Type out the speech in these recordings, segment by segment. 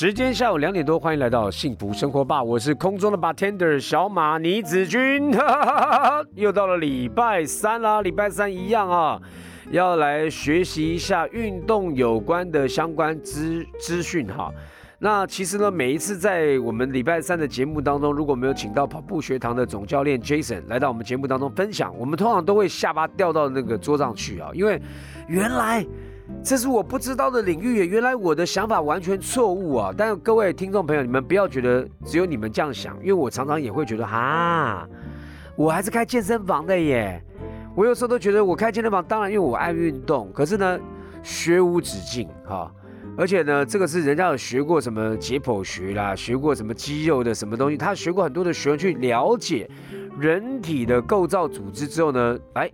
时间下午两点多，欢迎来到幸福生活吧，我是空中的 bartender 小马倪子君，又到了礼拜三啦，礼拜三一样啊，要来学习一下运动有关的相关资资讯哈。那其实呢，每一次在我们礼拜三的节目当中，如果没有请到跑步学堂的总教练 Jason 来到我们节目当中分享，我们通常都会下巴掉到那个桌上去啊，因为原来。这是我不知道的领域耶，原来我的想法完全错误啊！但各位听众朋友，你们不要觉得只有你们这样想，因为我常常也会觉得哈，我还是开健身房的耶。我有时候都觉得我开健身房，当然因为我爱运动，可是呢，学无止境哈。而且呢，这个是人家有学过什么解剖学啦，学过什么肌肉的什么东西，他学过很多的学问去了解人体的构造组织之后呢，哎。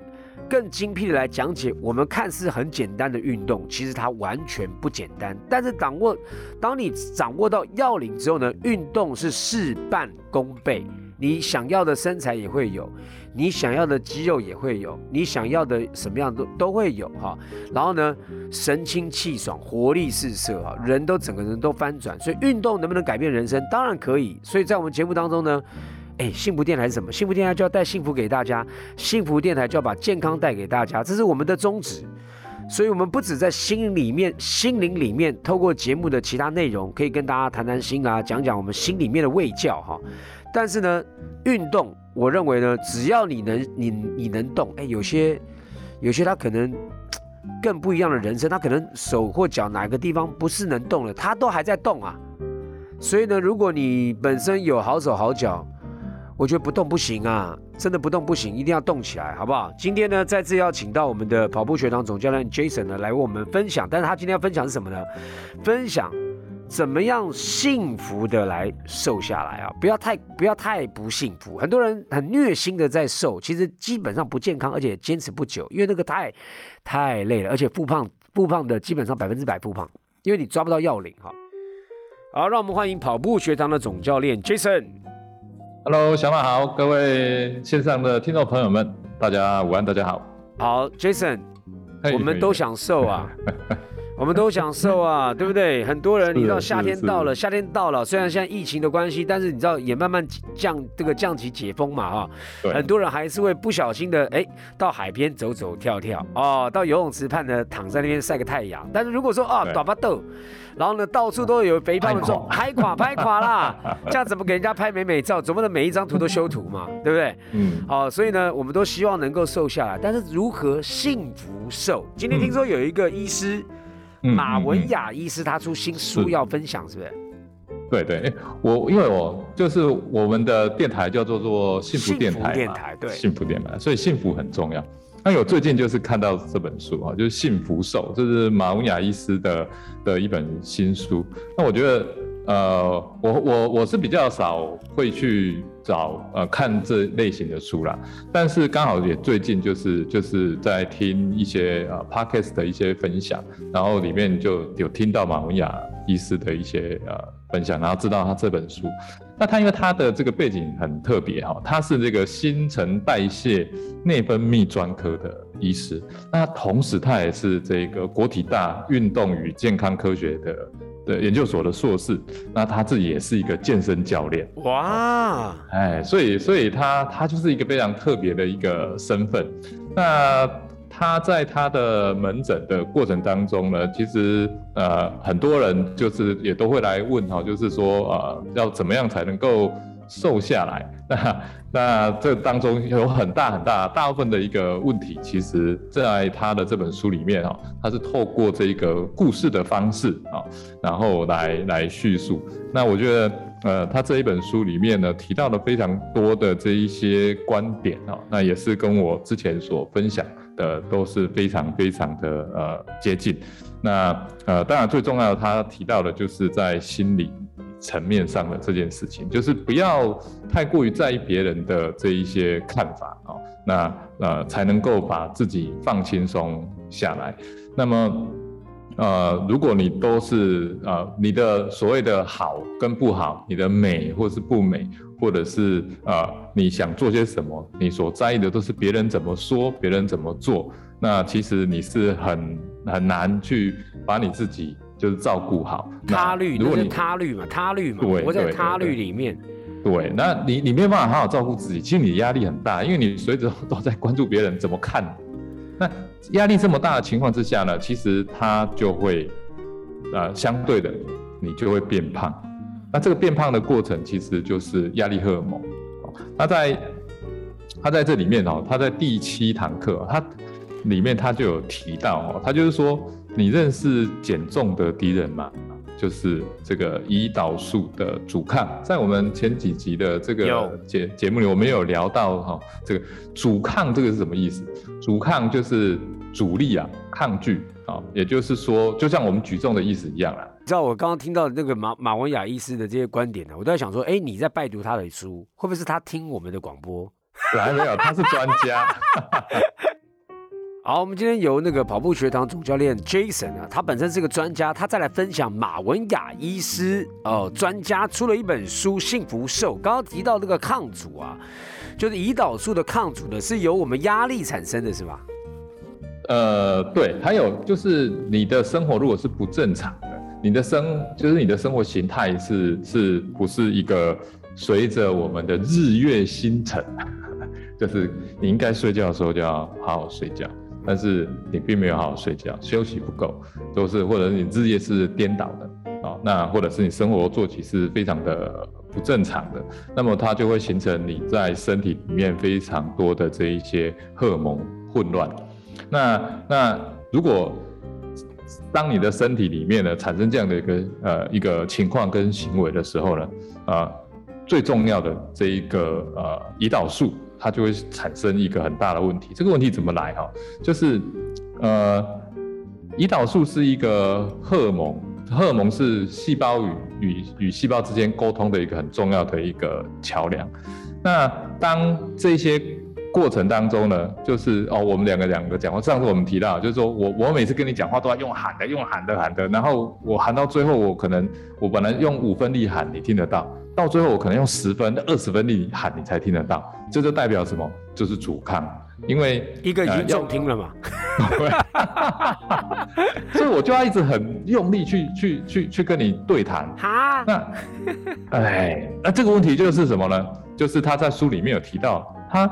更精辟的来讲解，我们看似很简单的运动，其实它完全不简单。但是掌握，当你掌握到要领之后呢，运动是事半功倍。你想要的身材也会有，你想要的肌肉也会有，你想要的什么样都都会有哈。然后呢，神清气爽，活力四射啊，人都整个人都翻转。所以运动能不能改变人生？当然可以。所以在我们节目当中呢。哎，幸福电台是什么？幸福电台就要带幸福给大家，幸福电台就要把健康带给大家，这是我们的宗旨。所以，我们不止在心里面、心灵里面，透过节目的其他内容，可以跟大家谈谈心啊，讲讲我们心里面的味教哈。但是呢，运动，我认为呢，只要你能，你你能动，哎，有些有些他可能更不一样的人生，他可能手或脚哪个地方不是能动了，他都还在动啊。所以呢，如果你本身有好手好脚，我觉得不动不行啊，真的不动不行，一定要动起来，好不好？今天呢，再次要请到我们的跑步学堂总教练 Jason 呢，来为我们分享。但是他今天要分享是什么呢？分享怎么样幸福的来瘦下来啊？不要太不要太不幸福。很多人很虐心的在瘦，其实基本上不健康，而且坚持不久，因为那个太太累了，而且复胖复胖的基本上百分之百复胖，因为你抓不到要领哈。好，让我们欢迎跑步学堂的总教练 Jason。Hello，小马好，各位线上的听众朋友们，大家午安，大家好。好，Jason，我们都想瘦啊。我们都想瘦啊，对不对？很多人，你知道夏天到了，夏天到了，虽然现在疫情的关系，但是你知道也慢慢降这个降级解封嘛，哈。很多人还是会不小心的，哎，到海边走走跳跳，哦，到游泳池畔呢，躺在那边晒个太阳。但是如果说啊，短发豆，然后呢，到处都有肥胖的状，拍垮拍垮啦，这样怎么给人家拍美美照？总不能每一张图都修图嘛，对不对？嗯。好，所以呢，我们都希望能够瘦下来，但是如何幸福瘦？今天听说有一个医师。马文雅医师他出新书要分享，是不是？对对，我因为我就是我们的电台叫做做幸福电台电台对，幸福电台，所以幸福很重要。那我最近就是看到这本书啊，就是《幸福瘦》，这是马文雅医师的的一本新书。那我觉得。呃，我我我是比较少会去找呃看这类型的书啦，但是刚好也最近就是就是在听一些呃 podcast 的一些分享，然后里面就有听到马文雅医师的一些呃分享，然后知道他这本书。那他因为他的这个背景很特别哈，他是这个新陈代谢内分泌专科的医师，那同时他也是这个国体大运动与健康科学的。的研究所的硕士，那他自己也是一个健身教练。哇，哎，所以，所以他他就是一个非常特别的一个身份。那他在他的门诊的过程当中呢，其实呃很多人就是也都会来问哈，就是说呃要怎么样才能够。瘦下来，那那这当中有很大很大大部分的一个问题，其实在他的这本书里面啊，他是透过这个故事的方式啊，然后来来叙述。那我觉得，呃，他这一本书里面呢，提到了非常多的这一些观点啊，那也是跟我之前所分享的都是非常非常的呃接近。那呃，当然最重要的，他提到的就是在心理。层面上的这件事情，就是不要太过于在意别人的这一些看法啊，那呃才能够把自己放轻松下来。那么呃，如果你都是呃你的所谓的好跟不好，你的美或是不美，或者是呃你想做些什么，你所在意的都是别人怎么说，别人怎么做，那其实你是很很难去把你自己就是照顾好。他律，如果你他律嘛，他律嘛，我在他律里面。对，那你你没有办法好好照顾自己，其实你压力很大，因为你随时都在关注别人怎么看。那压力这么大的情况之下呢，其实他就会，呃，相对的，你就会变胖。那这个变胖的过程其实就是压力荷尔蒙。那在他在这里面哦，他在第七堂课，他里面他就有提到哦，他就是说，你认识减重的敌人吗？就是这个胰岛素的阻抗，在我们前几集的这个节节目里，我们有聊到哈，这个阻抗这个是什么意思？阻抗就是阻力啊，抗拒啊，也就是说，就像我们举重的意思一样啦。知道我刚刚听到那个马马文雅医师的这些观点呢，我都在想说，哎，你在拜读他的书，会不会是他听我们的广播？来没有，他是专家。好，我们今天由那个跑步学堂总教练 Jason 啊，他本身是个专家，他再来分享马文雅医师哦，专家出了一本书《幸福瘦》。刚刚提到这个抗阻啊，就是胰岛素的抗阻呢，是由我们压力产生的，是吧？呃，对，还有就是你的生活如果是不正常的，你的生就是你的生活形态是是不是一个随着我们的日月星辰，就是你应该睡觉的时候就要好好睡觉。但是你并没有好好睡觉，休息不够，都是或者你日夜是颠倒的啊，那或者是你生活作息是非常的不正常的，那么它就会形成你在身体里面非常多的这一些荷尔蒙混乱。那那如果当你的身体里面呢产生这样的一个呃一个情况跟行为的时候呢，啊，最重要的这一个呃胰岛素。它就会产生一个很大的问题。这个问题怎么来哈？就是，呃，胰岛素是一个荷尔蒙，荷尔蒙是细胞与与与细胞之间沟通的一个很重要的一个桥梁。那当这些过程当中呢，就是哦，我们两个两个讲话，上次我们提到，就是说我我每次跟你讲话都要用喊的，用喊的喊的，然后我喊到最后，我可能我本来用五分力喊，你听得到。到最后，我可能用十分、二十分力喊你才听得到，这就代表什么？就是阻抗，因为一个已经中听了嘛。所以我就要一直很用力去去去去跟你对谈。哈，那哎，那这个问题就是什么呢？就是他在书里面有提到，他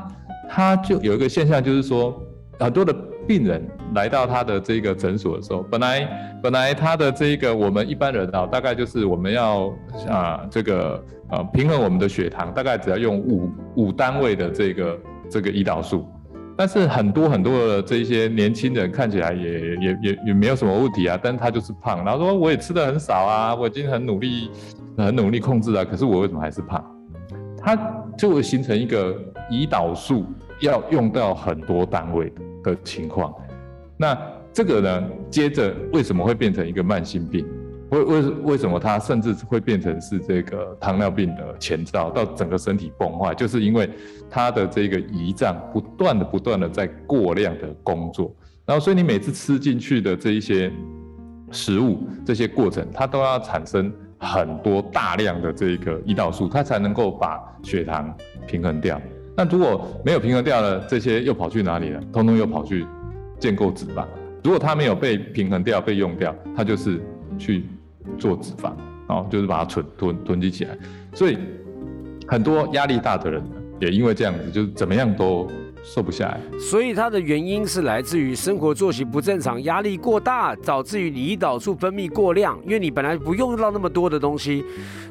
他就有一个现象，就是说很多的。病人来到他的这个诊所的时候，本来本来他的这个我们一般人啊，大概就是我们要啊这个呃平衡我们的血糖，大概只要用五五单位的这个这个胰岛素，但是很多很多的这些年轻人看起来也也也也没有什么问题啊，但他就是胖，然后说我也吃的很少啊，我已经很努力很努力控制啊，可是我为什么还是胖？他就会形成一个胰岛素要用到很多单位的。情况，那这个呢？接着为什么会变成一个慢性病？为为为什么它甚至会变成是这个糖尿病的前兆，到整个身体崩坏，就是因为它的这个胰脏不断的不断的在过量的工作，然后所以你每次吃进去的这一些食物，这些过程，它都要产生很多大量的这个胰岛素，它才能够把血糖平衡掉。那如果没有平衡掉了，这些又跑去哪里了？通通又跑去建构脂肪。如果它没有被平衡掉、被用掉，它就是去做脂肪，哦，就是把它存囤囤积起来。所以很多压力大的人也因为这样子，就是怎么样都。瘦不下来，所以它的原因是来自于生活作息不正常、压力过大，导致于胰岛素分泌过量。因为你本来不用到那么多的东西，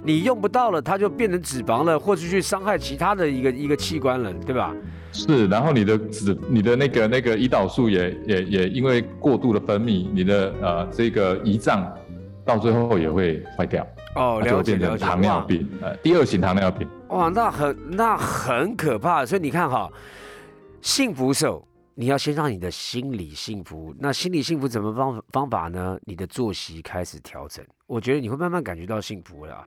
你用不到了，它就变成脂肪了，或者去伤害其他的一个一个器官了，对吧？是，然后你的脂、你的那个那个胰岛素也也也因为过度的分泌，你的呃这个胰脏到最后也会坏掉哦，了解了解。糖尿病，呃，第二型糖尿病。哇，那很那很可怕，所以你看哈。幸福手，你要先让你的心理幸福。那心理幸福怎么方方法呢？你的作息开始调整，我觉得你会慢慢感觉到幸福了。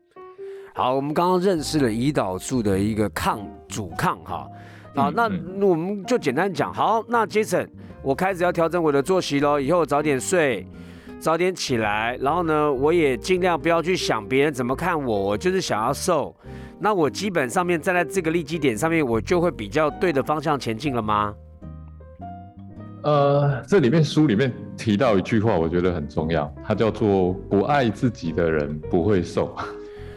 好，我们刚刚认识了胰岛素的一个抗阻抗哈。好，那我们就简单讲。好，那 Jason，我开始要调整我的作息喽。以后早点睡，早点起来。然后呢，我也尽量不要去想别人怎么看我，我就是想要瘦。那我基本上面站在这个利基点上面，我就会比较对的方向前进了吗？呃，这里面书里面提到一句话，我觉得很重要，它叫做“不爱自己的人不会瘦”。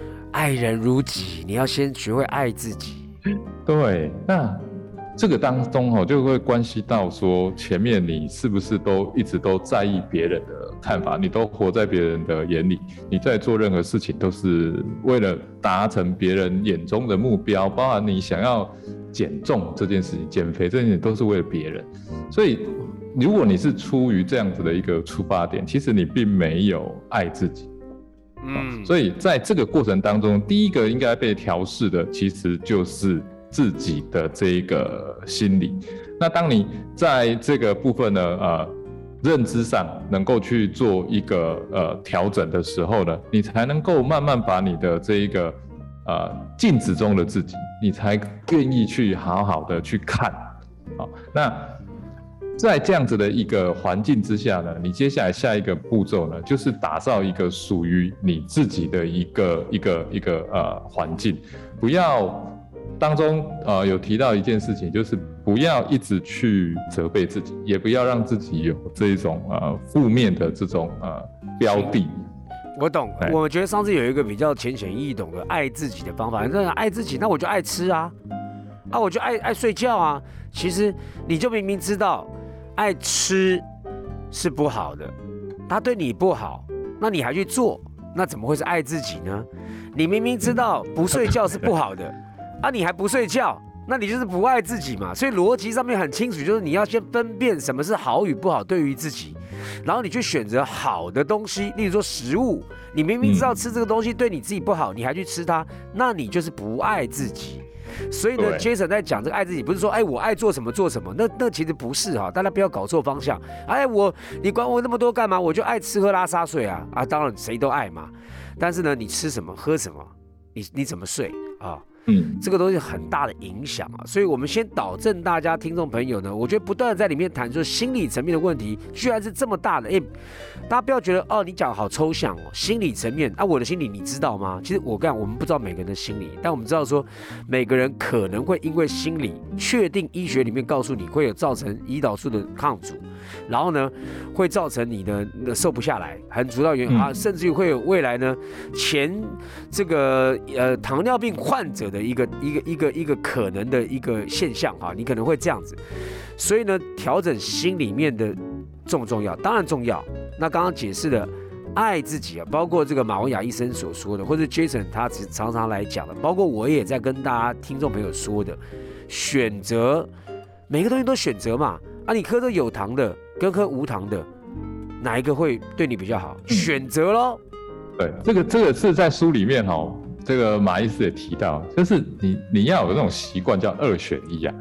爱人如己，你要先学会爱自己。对，那这个当中哦，就会关系到说，前面你是不是都一直都在意别人的看法，你都活在别人的眼里，你在做任何事情都是为了达成别人眼中的目标，包含你想要减重这件事情、减肥这件事情，都是为了别人。所以，如果你是出于这样子的一个出发点，其实你并没有爱自己。嗯，所以在这个过程当中，第一个应该被调试的，其实就是自己的这一个心理。那当你在这个部分呢，呃，认知上能够去做一个呃调整的时候呢，你才能够慢慢把你的这一个呃镜子中的自己，你才愿意去好好的去看。好，那。在这样子的一个环境之下呢，你接下来下一个步骤呢，就是打造一个属于你自己的一个一个一个呃环境。不要当中呃有提到一件事情，就是不要一直去责备自己，也不要让自己有这一种呃负面的这种呃标的。我懂，我觉得上次有一个比较浅显易懂的爱自己的方法，那爱自己，那我就爱吃啊，啊我就爱爱睡觉啊。其实你就明明知道。爱吃是不好的，他对你不好，那你还去做，那怎么会是爱自己呢？你明明知道不睡觉是不好的，啊，你还不睡觉，那你就是不爱自己嘛。所以逻辑上面很清楚，就是你要先分辨什么是好与不好对于自己，然后你去选择好的东西，例如说食物，你明明知道吃这个东西对你自己不好，你还去吃它，那你就是不爱自己。所以呢，Jason 在讲这个爱自己，不是说哎我爱做什么做什么，那那其实不是哈，大家不要搞错方向。哎我你管我那么多干嘛？我就爱吃喝拉撒睡啊啊！当然谁都爱嘛，但是呢，你吃什么喝什么，你你怎么睡啊？嗯，这个东西很大的影响啊，所以我们先导正大家听众朋友呢，我觉得不断的在里面谈说心理层面的问题，居然是这么大的，哎，大家不要觉得哦，你讲好抽象哦，心理层面啊，我的心理你知道吗？其实我讲我们不知道每个人的心理，但我们知道说每个人可能会因为心理确定医学里面告诉你会有造成胰岛素的抗阻，然后呢会造成你的那瘦不下来，很主要原因啊，甚至于会有未来呢前这个呃糖尿病患者的。一个一个一个一个可能的一个现象哈，你可能会这样子，所以呢，调整心里面的重不重要？当然重要。那刚刚解释的爱自己啊，包括这个马文雅医生所说的，或者 Jason 他常常来讲的，包括我也在跟大家听众朋友说的，选择每个东西都选择嘛。啊，你喝这有糖的跟喝无糖的，哪一个会对你比较好？选择喽。对，这个这个是在书里面哈。这个马医师也提到，就是你你要有那种习惯，叫二选一啊，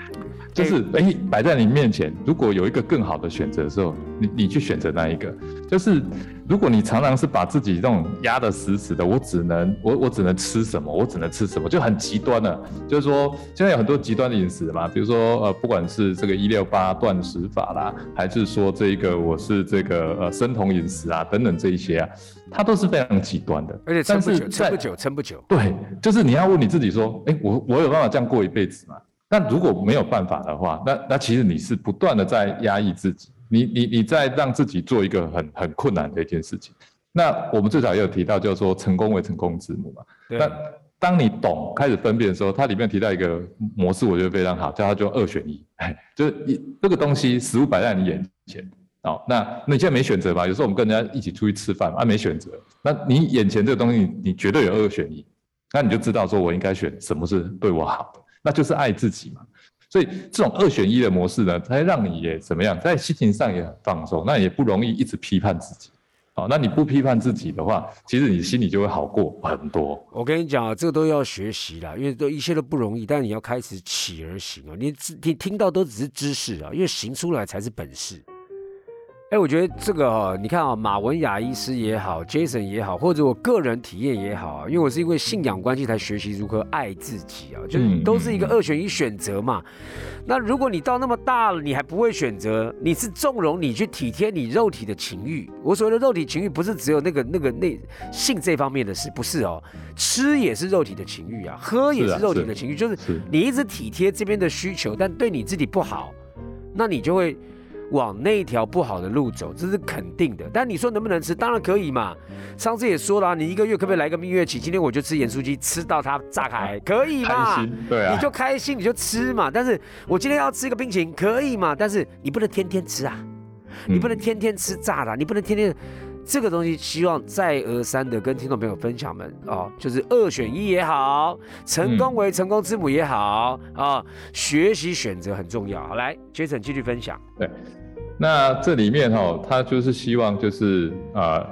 就是哎摆在你面前，如果有一个更好的选择的时候，你你去选择那一个。就是如果你常常是把自己这种压得死死的，我只能我我只能吃什么，我只能吃什么，就很极端了。就是说现在有很多极端的饮食嘛，比如说呃不管是这个一六八断食法啦，还是说这个我是这个呃生酮饮食啊等等这一些啊。它都是非常极端的，而且撑不久，撑不久，撑不久。对，就是你要问你自己说，哎，我我有办法这样过一辈子吗？那如果没有办法的话，那那其实你是不断的在压抑自己，你你你在让自己做一个很很困难的一件事情。那我们最早也有提到，就是说成功为成功之母嘛。那当你懂开始分辨的时候，它里面提到一个模式，我觉得非常好，叫它就二选一，就是一这个东西食物摆在你眼前。好，那那你现在没选择吧？有时候我们跟人家一起出去吃饭啊，没选择。那你眼前这个东西，你绝对有二选一，那你就知道说我应该选什么是对我好的，那就是爱自己嘛。所以这种二选一的模式呢，它让你也怎么样，在心情上也很放松，那也不容易一直批判自己。好，那你不批判自己的话，其实你心里就会好过很多。我跟你讲啊，这个都要学习啦，因为都一切都不容易，但你要开始起而行啊。你你听到都只是知识啊，因为行出来才是本事。哎，我觉得这个哈，你看啊，马文雅医师也好，Jason 也好，或者我个人体验也好啊，因为我是因为信仰关系才学习如何爱自己啊，就是都是一个二选一选择嘛。那如果你到那么大了，你还不会选择，你是纵容你去体贴你肉体的情欲。我所谓的肉体情欲，不是只有那个那个那性这方面的事，不是哦，吃也是肉体的情欲啊，喝也是肉体的情欲，就是你一直体贴这边的需求，但对你自己不好，那你就会。往那条不好的路走，这是肯定的。但你说能不能吃？当然可以嘛。上次也说了，你一个月可不可以来个蜜月期？今天我就吃盐酥鸡，吃到它炸开，可以嘛？对啊，你就开心，你就吃嘛。但是我今天要吃一个冰淇淋，可以嘛？但是你不能天天吃啊，你不能天天吃炸的，你不能天天。这个东西希望再而三的跟听众朋友分享们哦，就是二选一也好，成功为成功之母也好啊，学习选择很重要。好，来，Jason 继续分享。对，那这里面哈，他就是希望就是啊，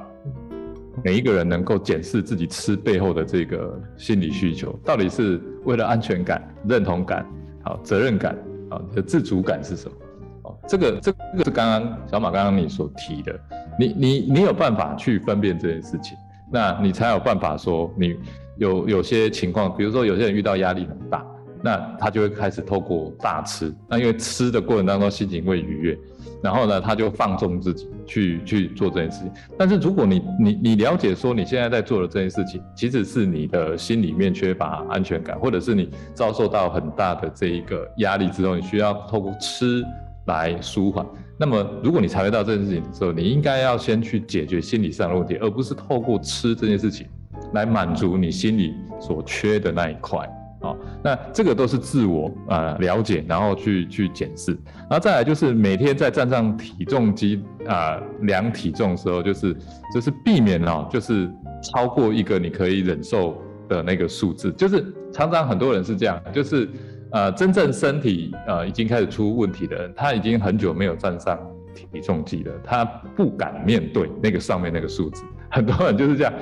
每一个人能够检视自己吃背后的这个心理需求，到底是为了安全感、认同感、好责任感啊，的自主感是什么？哦，这个这个是刚刚小马刚刚你所提的。你你你有办法去分辨这件事情，那你才有办法说你有有些情况，比如说有些人遇到压力很大，那他就会开始透过大吃，那因为吃的过程当中心情会愉悦，然后呢他就放纵自己去去做这件事情。但是如果你你你了解说你现在在做的这件事情，其实是你的心里面缺乏安全感，或者是你遭受到很大的这一个压力之后，你需要透过吃来舒缓。那么，如果你察觉到这件事情的时候，你应该要先去解决心理上的问题，而不是透过吃这件事情来满足你心里所缺的那一块哦。那这个都是自我啊了解，然后去去检视，然后再来就是每天在站上体重机啊量体重的时候，就是就是避免哦，就是超过一个你可以忍受的那个数字，就是常常很多人是这样，就是。呃，真正身体呃已经开始出问题的人，他已经很久没有站上体重计的，他不敢面对那个上面那个数字。很多人就是这样，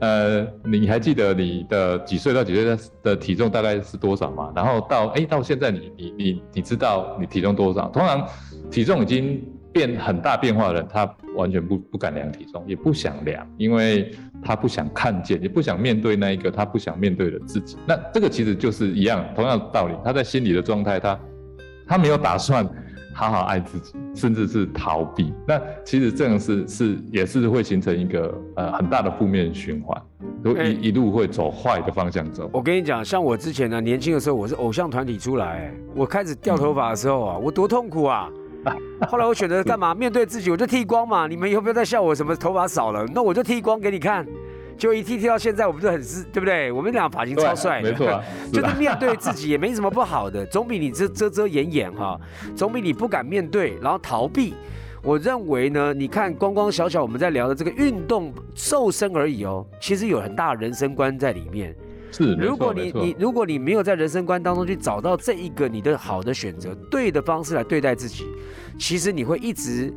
呃，你还记得你的几岁到几岁的体重大概是多少吗？然后到哎到现在你你你你知道你体重多少？通常体重已经。变很大变化的人，他完全不不敢量体重，也不想量，因为他不想看见，也不想面对那一个他不想面对的自己。那这个其实就是一样，同样的道理，他在心理的状态，他他没有打算好好爱自己，甚至是逃避。那其实这样是是也是会形成一个呃很大的负面循环，都一一路会走坏的方向走。我跟你讲，像我之前呢，年轻的时候，我是偶像团体出来，我开始掉头发的时候啊，我多痛苦啊！后来我选择干嘛？面对自己，我就剃光嘛。你们以后不要再笑我什么头发少了，那我就剃光给你看。就一剃剃到现在，我们就很是，对不对？我们俩发型超帅，没错，就是面对自己也没什么不好的，总比你这遮遮掩掩哈，总比你不敢面对然后逃避。我认为呢，你看光光小小我们在聊的这个运动瘦身而已哦，其实有很大的人生观在里面。是，如果你你如果你没有在人生观当中去找到这一个你的好的选择，对的方式来对待自己，其实你会一直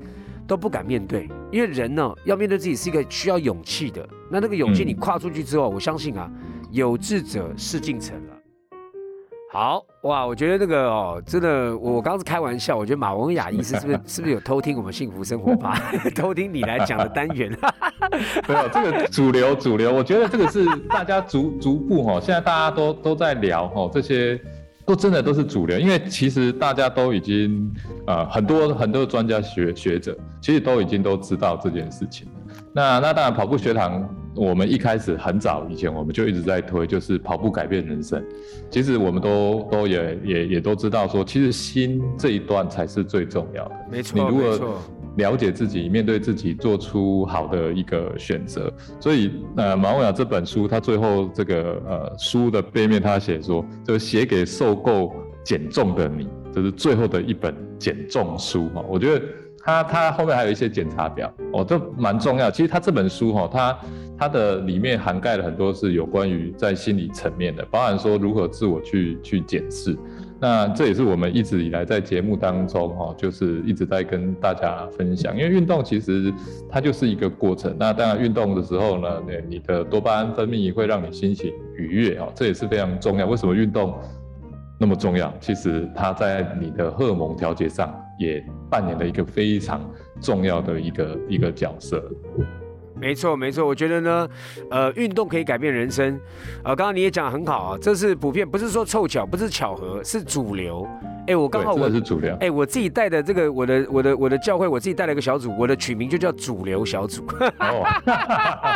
都不敢面对，因为人呢要面对自己是一个需要勇气的。那那个勇气你跨出去之后，我相信啊，有志者事竟成了。好哇，我觉得那个哦，真的，我刚刚是开玩笑。我觉得马文雅医师是不是 是不是有偷听我们幸福生活吧？偷听你来讲的单元？没有，这个主流主流，我觉得这个是大家逐逐步哈，现在大家都都在聊哈，这些都真的都是主流，因为其实大家都已经呃很多很多专家学学者，其实都已经都知道这件事情。那那当然跑步学堂。我们一开始很早以前，我们就一直在推，就是跑步改变人生。其实我们都都也也也都知道，说其实心这一段才是最重要的。没错，你如果了解自己，面对自己，做出好的一个选择。所以，呃，马文雅这本书，他最后这个呃书的背面，他写说，就写给受够减重的你，这是最后的一本减重书哈。我觉得他他后面还有一些检查表，哦，都蛮重要。其实他这本书哈，他它的里面涵盖了很多是有关于在心理层面的，包含说如何自我去去检视。那这也是我们一直以来在节目当中哈，就是一直在跟大家分享。因为运动其实它就是一个过程。那当然运动的时候呢，你的多巴胺分泌会让你心情愉悦啊，这也是非常重要。为什么运动那么重要？其实它在你的荷尔蒙调节上也扮演了一个非常重要的一个一个角色。没错，没错，我觉得呢，呃，运动可以改变人生，呃，刚刚你也讲很好啊，这是普遍，不是说凑巧，不是巧合，是主流。哎，我刚好我是主流。哎，我自己带的这个我的我的我的教会，我自己带了一个小组，我的取名就叫主流小组。哦，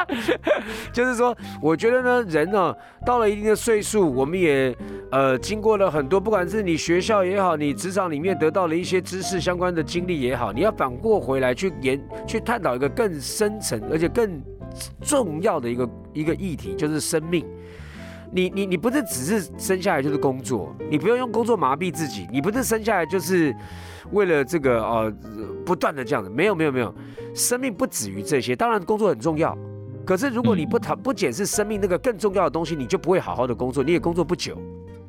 就是说，我觉得呢，人呢到了一定的岁数，我们也呃经过了很多，不管是你学校也好，你职场里面得到了一些知识相关的经历也好，你要反过回来去研去探讨一个更深层而且更重要的一个一个议题，就是生命。你你你不是只是生下来就是工作，你不用用工作麻痹自己，你不是生下来就是为了这个呃不断的这样子，没有没有没有，生命不止于这些，当然工作很重要，可是如果你不谈不检视生命那个更重要的东西，你就不会好好的工作，你也工作不久。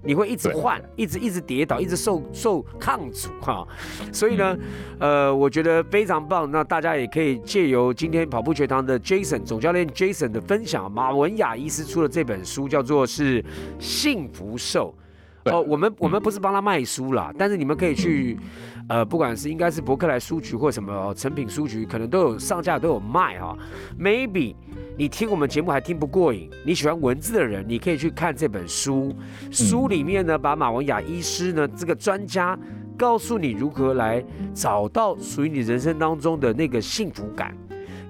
你会一直换，一直一直跌倒，一直受受抗阻哈，所以呢，呃，我觉得非常棒。那大家也可以借由今天跑步学堂的 Jason 总教练 Jason 的分享，马文雅医师出的这本书，叫做是幸福瘦。哦，我们我们不是帮他卖书啦，但是你们可以去，呃，不管是应该是伯克莱书局或什么成品书局，可能都有上架都有卖哈。Maybe 你听我们节目还听不过瘾，你喜欢文字的人，你可以去看这本书。书里面呢，把马文雅医师呢这个专家告诉你如何来找到属于你人生当中的那个幸福感。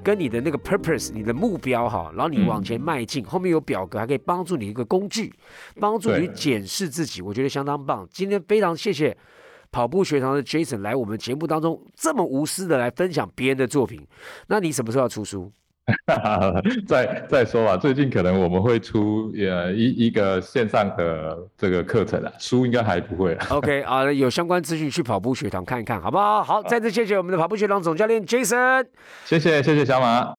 跟你的那个 purpose，你的目标哈，然后你往前迈进，后面有表格还可以帮助你一个工具，帮助你检视自己，我觉得相当棒。今天非常谢谢跑步学堂的 Jason 来我们节目当中这么无私的来分享别人的作品。那你什么时候要出书？再再说吧，最近可能我们会出呃一一个线上的这个课程啊，书应该还不会。OK 啊，有相关资讯去跑步学堂看一看，好不好？好，再次谢谢我们的跑步学堂总教练 Jason，谢谢谢谢小马。